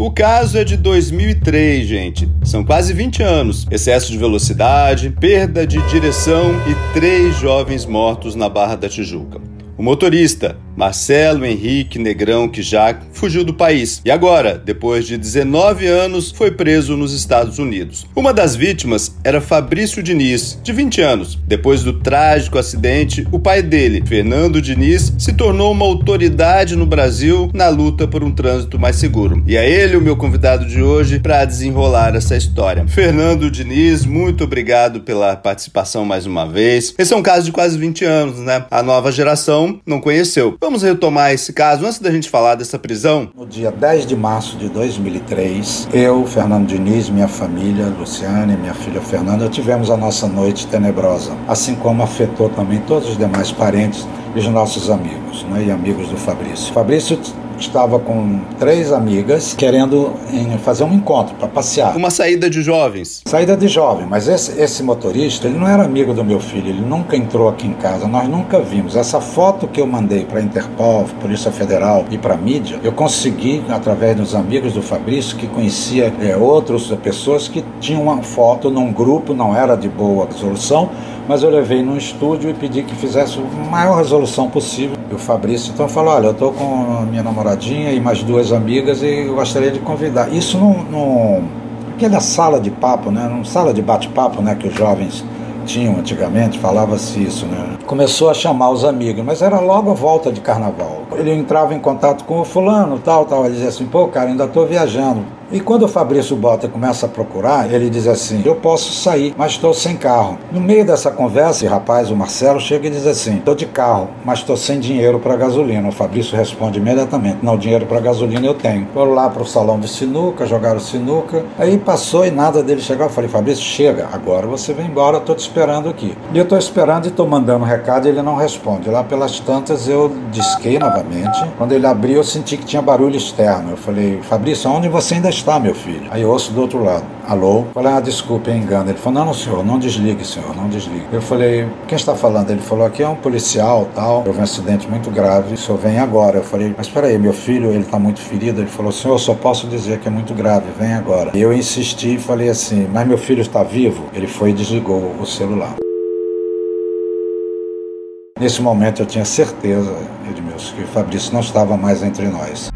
O caso é de 2003, gente. São quase 20 anos. Excesso de velocidade, perda de direção e três jovens mortos na Barra da Tijuca. O motorista, Marcelo Henrique Negrão Kijak, fugiu do país e agora, depois de 19 anos, foi preso nos Estados Unidos. Uma das vítimas era Fabrício Diniz, de 20 anos. Depois do trágico acidente, o pai dele, Fernando Diniz, se tornou uma autoridade no Brasil na luta por um trânsito mais seguro. E é ele o meu convidado de hoje para desenrolar essa história. Fernando Diniz, muito obrigado pela participação mais uma vez. Esse é um caso de quase 20 anos, né? A nova geração não conheceu. Vamos retomar esse caso antes da gente falar dessa prisão? No dia 10 de março de 2003, eu, Fernando Diniz, minha família, Luciane, minha filha Fernanda, tivemos a nossa noite tenebrosa, assim como afetou também todos os demais parentes e os nossos amigos, né, e amigos do Fabrício. Fabrício estava com três amigas querendo fazer um encontro para passear. Uma saída de jovens. Saída de jovem, mas esse, esse motorista, ele não era amigo do meu filho, ele nunca entrou aqui em casa, nós nunca vimos. Essa foto que eu mandei para a Interpol, Polícia Federal e para a mídia, eu consegui, através dos amigos do Fabrício, que conhecia é, outras pessoas que tinham uma foto num grupo, não era de boa resolução, mas eu levei num estúdio e pedi que fizesse a maior resolução possível. E o Fabrício então falou: Olha, eu estou com minha namoradinha e mais duas amigas e eu gostaria de convidar. Isso não. aquela sala de papo, né? Numa sala de bate-papo, né? Que os jovens tinham antigamente, falava-se isso, né? Começou a chamar os amigos, mas era logo a volta de carnaval. Ele entrava em contato com o fulano, tal, tal. Ele dizia assim: pô, cara, ainda estou viajando. E quando o Fabrício Bota começa a procurar, ele diz assim: Eu posso sair, mas estou sem carro. No meio dessa conversa, o rapaz, o Marcelo, chega e diz assim: Estou de carro, mas estou sem dinheiro para gasolina. O Fabrício responde imediatamente: Não, dinheiro para gasolina eu tenho. Foram lá para o salão de sinuca, jogaram sinuca. Aí passou e nada dele chegar. Eu falei: Fabrício, chega, agora você vem embora, estou te esperando aqui. E eu estou esperando e estou mandando um recado e ele não responde. Lá pelas tantas eu disquei novamente. Quando ele abriu, eu senti que tinha barulho externo. Eu falei: Fabrício, onde você ainda está, meu filho? Aí eu ouço do outro lado. Alô? Falei, ah, desculpe, engano. Ele falou, não, não, senhor, não desligue, senhor, não desligue. Eu falei, quem está falando? Ele falou, aqui é um policial, tal, houve um acidente muito grave, o senhor vem agora. Eu falei, mas espera aí, meu filho, ele está muito ferido. Ele falou, senhor, eu só posso dizer que é muito grave, vem agora. E eu insisti e falei assim, mas meu filho está vivo? Ele foi e desligou o celular. Nesse momento eu tinha certeza, Edmilson, que o Fabrício não estava mais entre nós.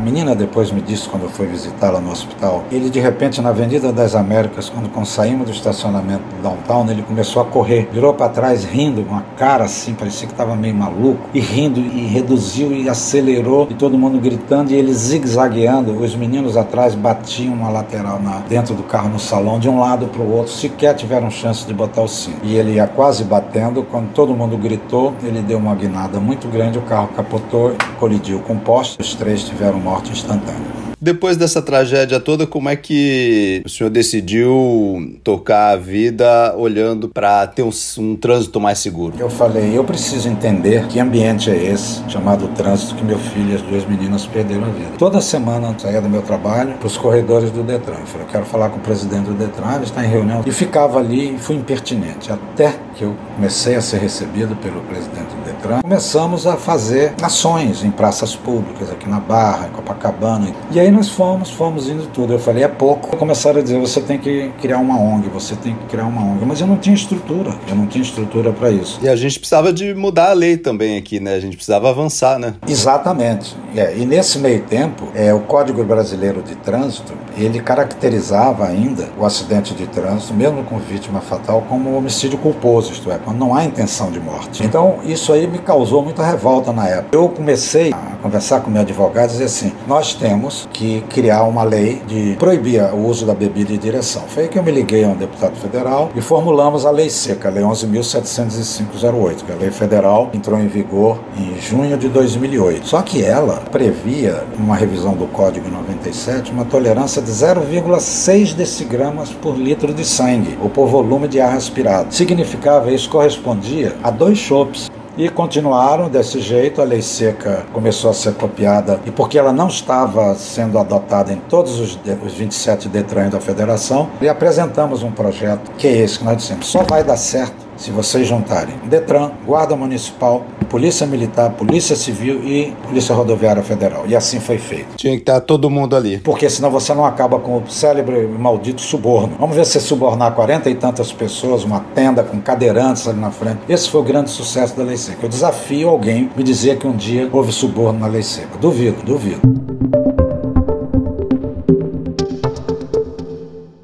A menina depois me disse, quando eu fui visitá-la no hospital, ele de repente na Avenida das Américas, quando saímos do estacionamento do downtown, ele começou a correr, virou para trás rindo, com uma cara assim, parecia que estava meio maluco, e rindo, e reduziu e acelerou, e todo mundo gritando, e ele zigue-zagueando. Os meninos atrás batiam uma lateral na, dentro do carro no salão, de um lado para o outro, sequer tiveram chance de botar o cinto. E ele ia quase batendo, quando todo mundo gritou, ele deu uma guinada muito grande, o carro capotou, colidiu com o poste, os três tiveram morte instantânea. Depois dessa tragédia toda, como é que o senhor decidiu tocar a vida olhando para ter um, um, trânsito mais seguro? Eu falei, eu preciso entender que ambiente é esse, chamado trânsito, que meu filho e as duas meninas perderam a vida. Toda semana eu saía do meu trabalho para os corredores do Detran. Eu falei, eu quero falar com o presidente do Detran, ele está em reunião. E ficava ali e fui impertinente, até que eu comecei a ser recebido pelo presidente do Começamos a fazer ações em praças públicas, aqui na Barra, em Copacabana. E aí nós fomos, fomos indo tudo. Eu falei, é pouco. Começaram a dizer, você tem que criar uma ONG, você tem que criar uma ONG. Mas eu não tinha estrutura, eu não tinha estrutura para isso. E a gente precisava de mudar a lei também aqui, né? A gente precisava avançar, né? Exatamente. É, e nesse meio tempo, é, o Código Brasileiro de Trânsito, ele caracterizava ainda o acidente de trânsito, mesmo com vítima fatal, como homicídio culposo, isto é, quando não há intenção de morte. Então, isso aí me causou muita revolta na época. Eu comecei a conversar com meu advogado e dizer assim: nós temos que criar uma lei de proibir o uso da bebida em direção. Foi aí que eu me liguei a um deputado federal e formulamos a lei seca, a lei 11.705-08, que é a lei federal entrou em vigor em junho de 2008. Só que ela previa, uma revisão do Código 97, uma tolerância de 0,6 decigramas por litro de sangue, ou por volume de ar respirado. Significava isso correspondia a dois chopes. E continuaram desse jeito, a lei seca começou a ser copiada, e porque ela não estava sendo adotada em todos os, os 27 Detrans da federação, e apresentamos um projeto que é esse que nós dissemos, só vai dar certo se vocês juntarem Detran, Guarda Municipal, Polícia Militar, Polícia Civil e Polícia Rodoviária Federal. E assim foi feito. Tinha que estar todo mundo ali. Porque senão você não acaba com o célebre e maldito suborno. Vamos ver se subornar 40 e tantas pessoas, uma tenda com cadeirantes ali na frente. Esse foi o grande sucesso da Lei Seca. Eu desafio alguém me dizer que um dia houve suborno na Lei Seca. Duvido, duvido.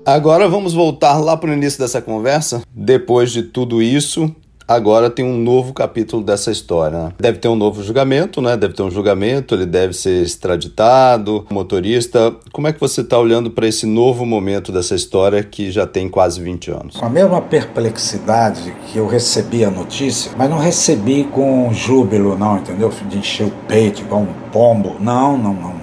Agora vamos voltar lá para o início dessa conversa. Depois de tudo isso, agora tem um novo capítulo dessa história. Né? Deve ter um novo julgamento, né? Deve ter um julgamento, ele deve ser extraditado. Motorista, como é que você está olhando para esse novo momento dessa história que já tem quase 20 anos? Com a mesma perplexidade que eu recebi a notícia, mas não recebi com júbilo, não, entendeu? De encher o peito igual um pombo. Não, não, não, não.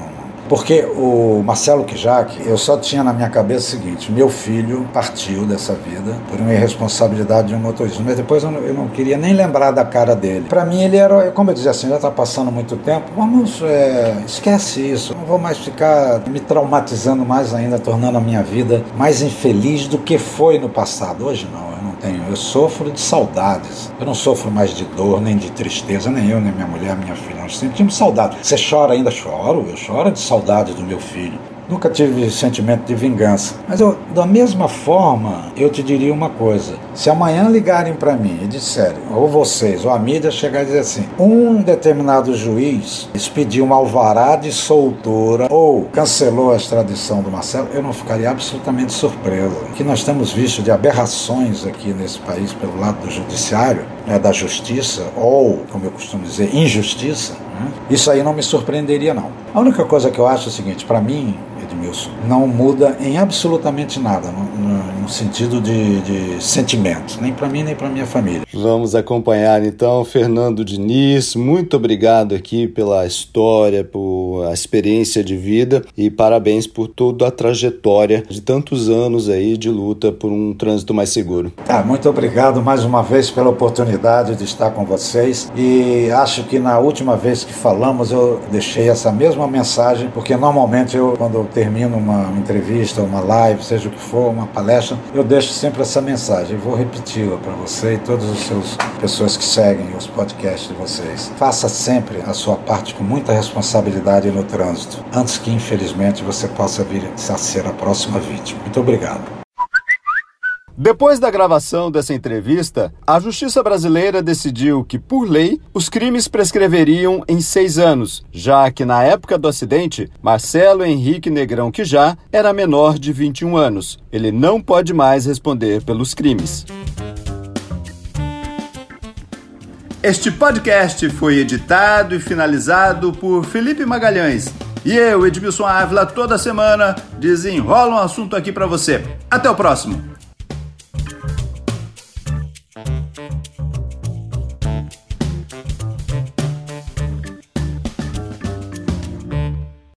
Porque o Marcelo Kijak, eu só tinha na minha cabeça o seguinte: meu filho partiu dessa vida por uma irresponsabilidade de um motorista. Mas depois eu não, eu não queria nem lembrar da cara dele. Para mim, ele era, como eu dizia assim, já está passando muito tempo, vamos, é, esquece isso. Não vou mais ficar me traumatizando mais ainda, tornando a minha vida mais infeliz do que foi no passado. Hoje não, tenho. Eu sofro de saudades. Eu não sofro mais de dor, nem de tristeza, nem eu, nem minha mulher, minha filha. Nós tínhamos saudade. Você chora ainda? Choro. Eu choro de saudade do meu filho. Nunca tive sentimento de vingança. Mas eu, da mesma forma, eu te diria uma coisa. Se amanhã ligarem para mim e disserem, ou vocês, ou a mídia chegar e dizer assim, um determinado juiz expediu um alvará de soltura ou cancelou a extradição do Marcelo, eu não ficaria absolutamente surpreso. Que nós temos visto de aberrações aqui nesse país pelo lado do judiciário, né, da justiça, ou, como eu costumo dizer, injustiça, né, isso aí não me surpreenderia não. A única coisa que eu acho é o seguinte, para mim, Edmilson, não muda em absolutamente nada, sentido de, de sentimentos, nem para mim nem para minha família. Vamos acompanhar então Fernando Diniz, muito obrigado aqui pela história, por a experiência de vida e parabéns por toda a trajetória de tantos anos aí de luta por um trânsito mais seguro. Ah, muito obrigado mais uma vez pela oportunidade de estar com vocês e acho que na última vez que falamos eu deixei essa mesma mensagem, porque normalmente eu quando eu termino uma entrevista, uma live, seja o que for, uma palestra, eu deixo sempre essa mensagem. Vou repeti-la para você e todas as pessoas que seguem os podcasts de vocês. Faça sempre a sua parte com muita responsabilidade no trânsito, antes que infelizmente você possa vir a ser a próxima vítima. Muito obrigado. Depois da gravação dessa entrevista, a Justiça Brasileira decidiu que, por lei, os crimes prescreveriam em seis anos, já que na época do acidente, Marcelo Henrique Negrão já era menor de 21 anos. Ele não pode mais responder pelos crimes. Este podcast foi editado e finalizado por Felipe Magalhães. E eu, Edmilson Ávila, toda semana desenrola um assunto aqui para você. Até o próximo!